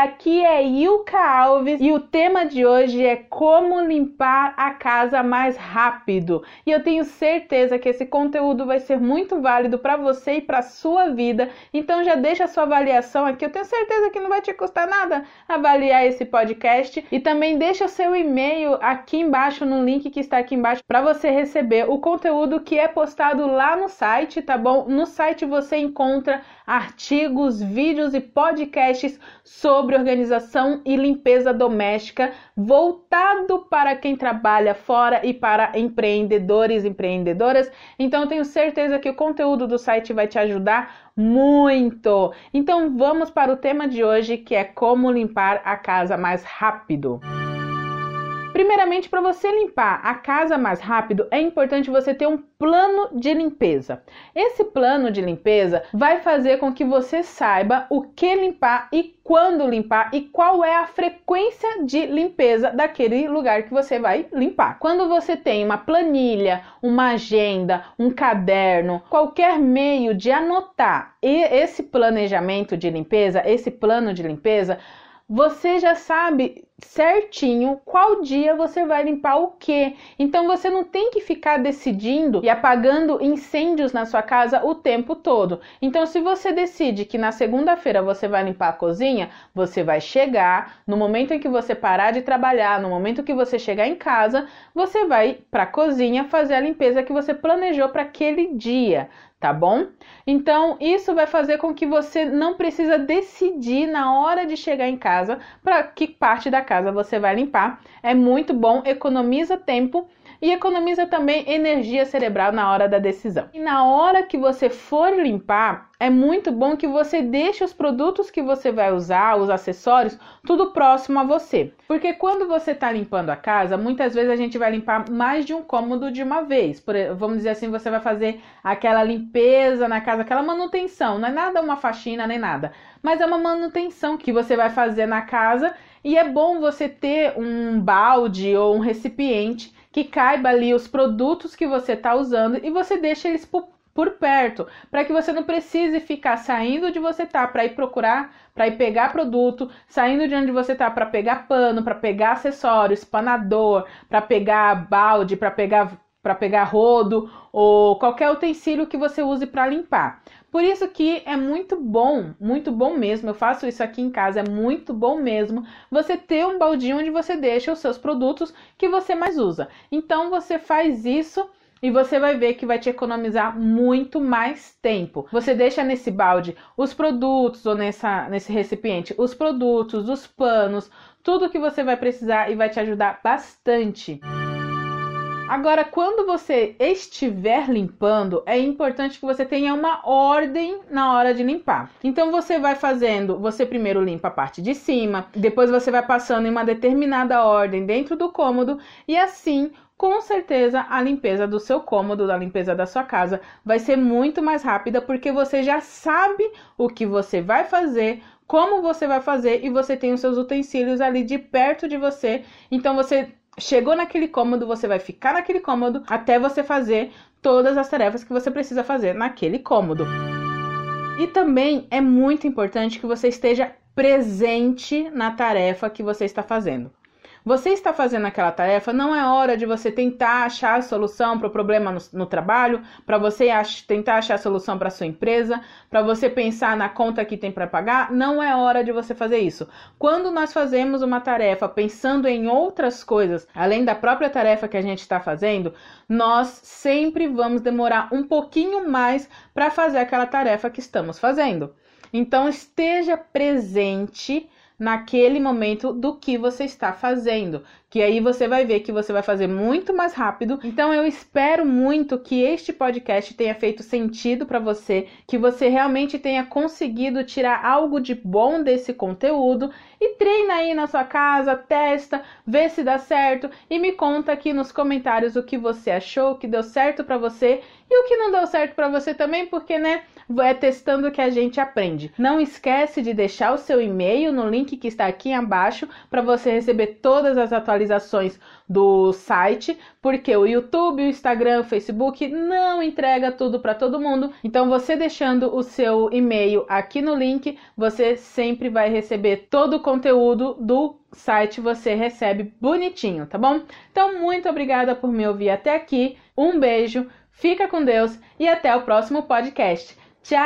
aqui é Ilka Alves e o tema de hoje é como limpar a casa mais rápido. E eu tenho certeza que esse conteúdo vai ser muito válido para você e para sua vida. Então já deixa a sua avaliação aqui. Eu tenho certeza que não vai te custar nada avaliar esse podcast e também deixa o seu e-mail aqui embaixo no link que está aqui embaixo para você receber o conteúdo que é postado lá no site, tá bom? No site você encontra artigos, vídeos e podcasts sobre organização e limpeza doméstica, voltado para quem trabalha fora e para empreendedores e empreendedoras. Então, tenho certeza que o conteúdo do site vai te ajudar muito. Então, vamos para o tema de hoje, que é como limpar a casa mais rápido. Primeiramente, para você limpar a casa mais rápido, é importante você ter um plano de limpeza. Esse plano de limpeza vai fazer com que você saiba o que limpar e quando limpar e qual é a frequência de limpeza daquele lugar que você vai limpar. Quando você tem uma planilha, uma agenda, um caderno, qualquer meio de anotar esse planejamento de limpeza, esse plano de limpeza, você já sabe certinho qual dia você vai limpar o que. Então você não tem que ficar decidindo e apagando incêndios na sua casa o tempo todo. Então se você decide que na segunda-feira você vai limpar a cozinha, você vai chegar no momento em que você parar de trabalhar, no momento que você chegar em casa, você vai para a cozinha fazer a limpeza que você planejou para aquele dia tá bom? Então, isso vai fazer com que você não precisa decidir na hora de chegar em casa para que parte da casa você vai limpar. É muito bom, economiza tempo e economiza também energia cerebral na hora da decisão. E na hora que você for limpar, é muito bom que você deixe os produtos que você vai usar, os acessórios, tudo próximo a você. Porque quando você está limpando a casa, muitas vezes a gente vai limpar mais de um cômodo de uma vez. Por, vamos dizer assim, você vai fazer aquela limpeza na casa, aquela manutenção. Não é nada uma faxina nem nada, mas é uma manutenção que você vai fazer na casa e é bom você ter um balde ou um recipiente que caiba ali os produtos que você está usando e você deixa eles por, por perto, para que você não precise ficar saindo de você tá para ir procurar, para ir pegar produto, saindo de onde você tá para pegar pano, para pegar acessórios, espanador, para pegar balde, para pegar para pegar rodo ou qualquer utensílio que você use para limpar. Por isso que é muito bom, muito bom mesmo. Eu faço isso aqui em casa, é muito bom mesmo você ter um baldinho onde você deixa os seus produtos que você mais usa. Então você faz isso e você vai ver que vai te economizar muito mais tempo. Você deixa nesse balde os produtos ou nessa, nesse recipiente, os produtos, os panos, tudo que você vai precisar e vai te ajudar bastante. Agora, quando você estiver limpando, é importante que você tenha uma ordem na hora de limpar. Então, você vai fazendo, você primeiro limpa a parte de cima, depois você vai passando em uma determinada ordem dentro do cômodo e assim com certeza a limpeza do seu cômodo, da limpeza da sua casa, vai ser muito mais rápida porque você já sabe o que você vai fazer, como você vai fazer e você tem os seus utensílios ali de perto de você. Então você Chegou naquele cômodo, você vai ficar naquele cômodo até você fazer todas as tarefas que você precisa fazer naquele cômodo. E também é muito importante que você esteja presente na tarefa que você está fazendo. Você está fazendo aquela tarefa, não é hora de você tentar achar a solução para o problema no, no trabalho, para você ach, tentar achar a solução para sua empresa, para você pensar na conta que tem para pagar. Não é hora de você fazer isso. Quando nós fazemos uma tarefa pensando em outras coisas, além da própria tarefa que a gente está fazendo, nós sempre vamos demorar um pouquinho mais para fazer aquela tarefa que estamos fazendo. Então, esteja presente naquele momento do que você está fazendo, que aí você vai ver que você vai fazer muito mais rápido. Então eu espero muito que este podcast tenha feito sentido para você, que você realmente tenha conseguido tirar algo de bom desse conteúdo e treina aí na sua casa, testa, vê se dá certo e me conta aqui nos comentários o que você achou, o que deu certo para você e o que não deu certo para você também, porque né, é testando que a gente aprende. Não esquece de deixar o seu e-mail no link que está aqui abaixo para você receber todas as do site, porque o YouTube, o Instagram, o Facebook não entrega tudo para todo mundo. Então você deixando o seu e-mail aqui no link, você sempre vai receber todo o conteúdo do site, você recebe bonitinho, tá bom? Então muito obrigada por me ouvir até aqui. Um beijo, fica com Deus e até o próximo podcast. Tchau!